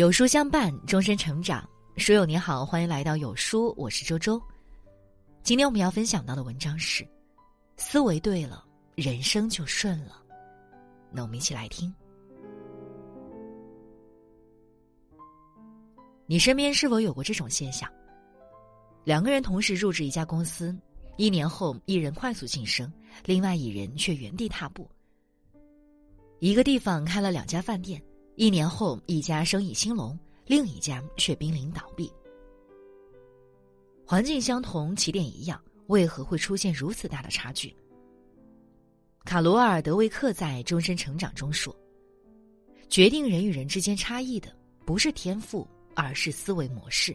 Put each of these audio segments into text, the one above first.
有书相伴，终身成长。书友你好，欢迎来到有书，我是周周。今天我们要分享到的文章是：思维对了，人生就顺了。那我们一起来听。你身边是否有过这种现象？两个人同时入职一家公司，一年后一人快速晋升，另外一人却原地踏步。一个地方开了两家饭店。一年后，一家生意兴隆，另一家却濒临倒闭。环境相同，起点一样，为何会出现如此大的差距？卡罗尔·德维克在《终身成长》中说：“决定人与人之间差异的，不是天赋，而是思维模式。”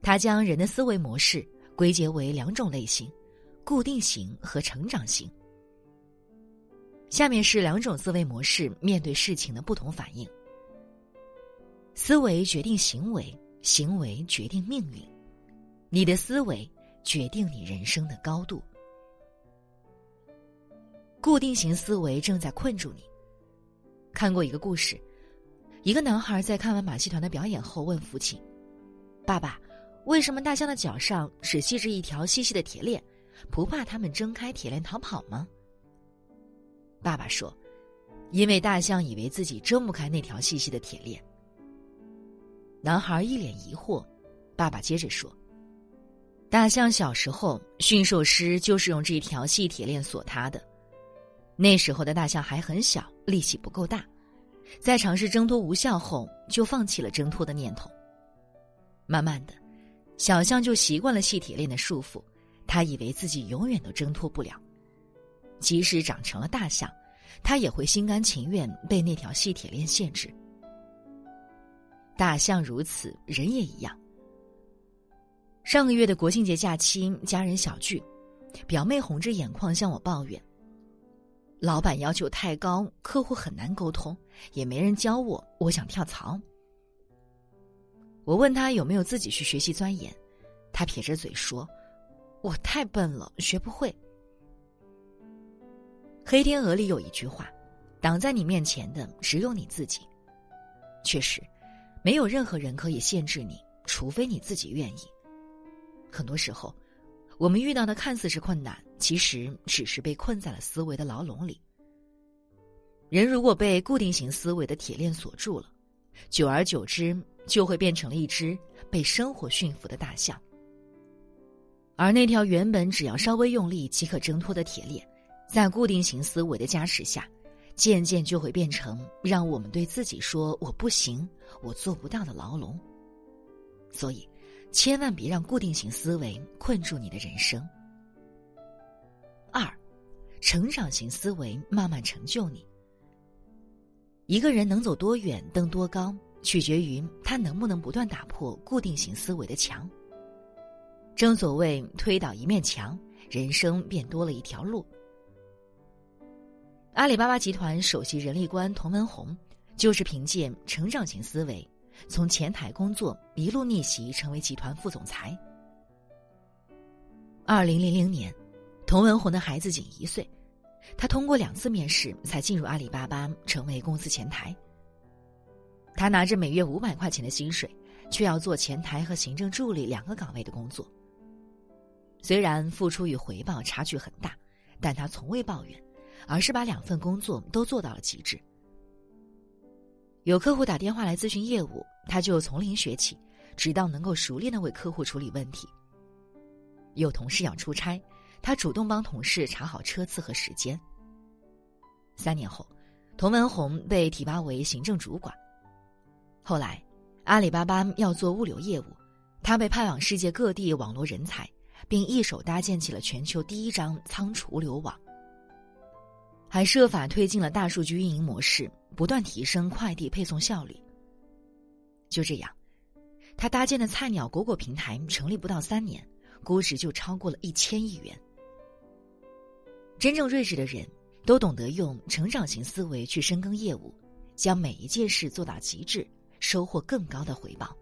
他将人的思维模式归结为两种类型：固定型和成长型。下面是两种思维模式面对事情的不同反应。思维决定行为，行为决定命运。你的思维决定你人生的高度。固定型思维正在困住你。看过一个故事，一个男孩在看完马戏团的表演后问父亲：“爸爸，为什么大象的脚上只系着一条细细的铁链？不怕他们挣开铁链逃跑吗？”爸爸说：“因为大象以为自己挣不开那条细细的铁链。”男孩一脸疑惑。爸爸接着说：“大象小时候驯兽师就是用这条细铁链锁它的。那时候的大象还很小，力气不够大，在尝试挣脱无效后，就放弃了挣脱的念头。慢慢的，小象就习惯了细铁链的束缚，他以为自己永远都挣脱不了。”即使长成了大象，他也会心甘情愿被那条细铁链限制。大象如此，人也一样。上个月的国庆节假期，家人小聚，表妹红着眼眶向我抱怨：“老板要求太高，客户很难沟通，也没人教我，我想跳槽。”我问他有没有自己去学习钻研，他撇着嘴说：“我太笨了，学不会。”《黑天鹅》里有一句话：“挡在你面前的只有你自己。”确实，没有任何人可以限制你，除非你自己愿意。很多时候，我们遇到的看似是困难，其实只是被困在了思维的牢笼里。人如果被固定型思维的铁链锁住了，久而久之，就会变成了一只被生活驯服的大象。而那条原本只要稍微用力即可挣脱的铁链。在固定型思维的加持下，渐渐就会变成让我们对自己说“我不行，我做不到”的牢笼。所以，千万别让固定型思维困住你的人生。二，成长型思维慢慢成就你。一个人能走多远、登多高，取决于他能不能不断打破固定型思维的墙。正所谓推倒一面墙，人生便多了一条路。阿里巴巴集团首席人力官童文红，就是凭借成长型思维，从前台工作一路逆袭成为集团副总裁。二零零零年，童文红的孩子仅一岁，他通过两次面试才进入阿里巴巴，成为公司前台。他拿着每月五百块钱的薪水，却要做前台和行政助理两个岗位的工作。虽然付出与回报差距很大，但他从未抱怨。而是把两份工作都做到了极致。有客户打电话来咨询业务，他就从零学起，直到能够熟练的为客户处理问题。有同事要出差，他主动帮同事查好车次和时间。三年后，童文红被提拔为行政主管。后来，阿里巴巴要做物流业务，他被派往世界各地网络人才，并一手搭建起了全球第一张仓储物流网。还设法推进了大数据运营模式，不断提升快递配送效率。就这样，他搭建的菜鸟果果平台成立不到三年，估值就超过了一千亿元。真正睿智的人，都懂得用成长型思维去深耕业务，将每一件事做到极致，收获更高的回报。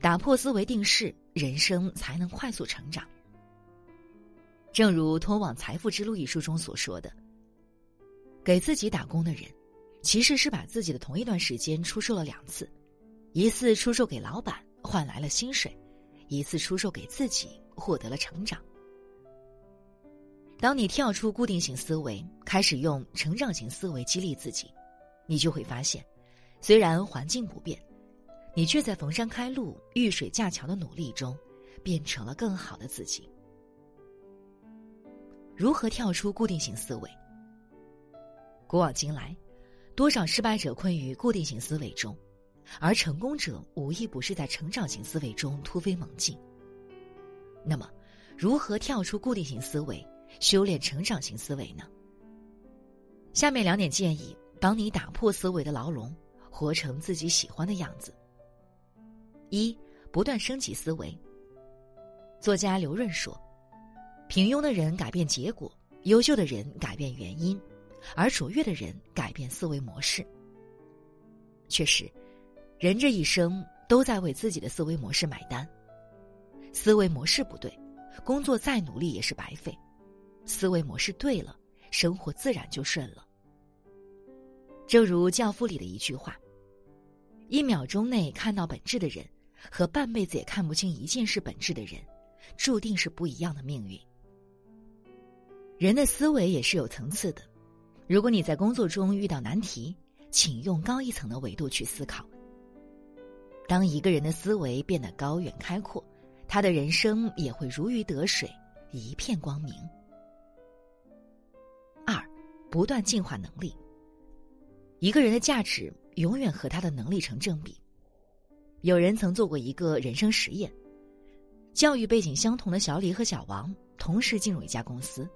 打破思维定式，人生才能快速成长。正如《通往财富之路》一书中所说的：“给自己打工的人，其实是把自己的同一段时间出售了两次，一次出售给老板换来了薪水，一次出售给自己获得了成长。当你跳出固定型思维，开始用成长型思维激励自己，你就会发现，虽然环境不变，你却在逢山开路、遇水架桥的努力中，变成了更好的自己。如何跳出固定型思维？古往今来，多少失败者困于固定型思维中，而成功者无一不是在成长型思维中突飞猛进。那么，如何跳出固定型思维？修炼成长型思维呢？下面两点建议帮你打破思维的牢笼，活成自己喜欢的样子。一、不断升级思维。作家刘润说：“平庸的人改变结果，优秀的人改变原因，而卓越的人改变思维模式。”确实，人这一生都在为自己的思维模式买单。思维模式不对，工作再努力也是白费。思维模式对了，生活自然就顺了。正如《教父》里的一句话：“一秒钟内看到本质的人，和半辈子也看不清一件事本质的人，注定是不一样的命运。”人的思维也是有层次的。如果你在工作中遇到难题，请用高一层的维度去思考。当一个人的思维变得高远开阔，他的人生也会如鱼得水，一片光明。二不断进化能力。一个人的价值永远和他的能力成正比。有人曾做过一个人生实验：教育背景相同的小李和小王同时进入一家公司，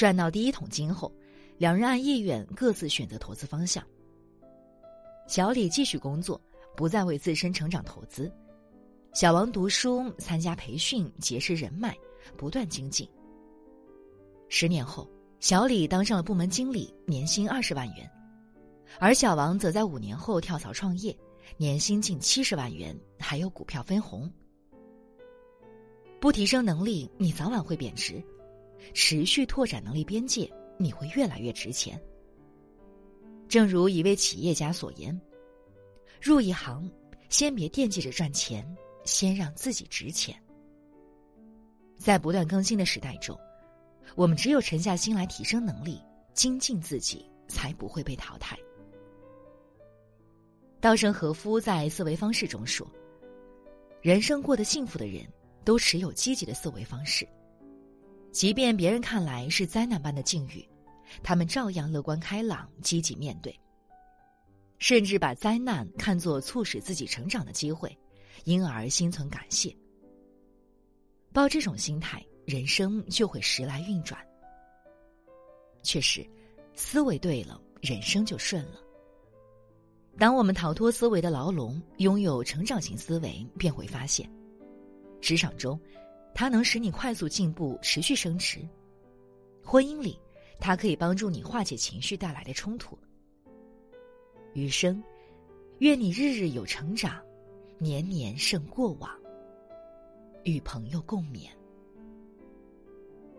赚到第一桶金后，两人按意愿各自选择投资方向。小李继续工作，不再为自身成长投资；小王读书、参加培训、结识人脉，不断精进。十年后。小李当上了部门经理，年薪二十万元，而小王则在五年后跳槽创业，年薪近七十万元，还有股票分红。不提升能力，你早晚会贬值；持续拓展能力边界，你会越来越值钱。正如一位企业家所言：“入一行，先别惦记着赚钱，先让自己值钱。”在不断更新的时代中。我们只有沉下心来提升能力、精进自己，才不会被淘汰。稻盛和夫在思维方式中说：“人生过得幸福的人，都持有积极的思维方式，即便别人看来是灾难般的境遇，他们照样乐观开朗、积极面对，甚至把灾难看作促使自己成长的机会，因而心存感谢。抱这种心态。”人生就会时来运转。确实，思维对了，人生就顺了。当我们逃脱思维的牢笼，拥有成长型思维，便会发现，职场中，它能使你快速进步、持续升值；婚姻里，它可以帮助你化解情绪带来的冲突。余生，愿你日日有成长，年年胜过往。与朋友共勉。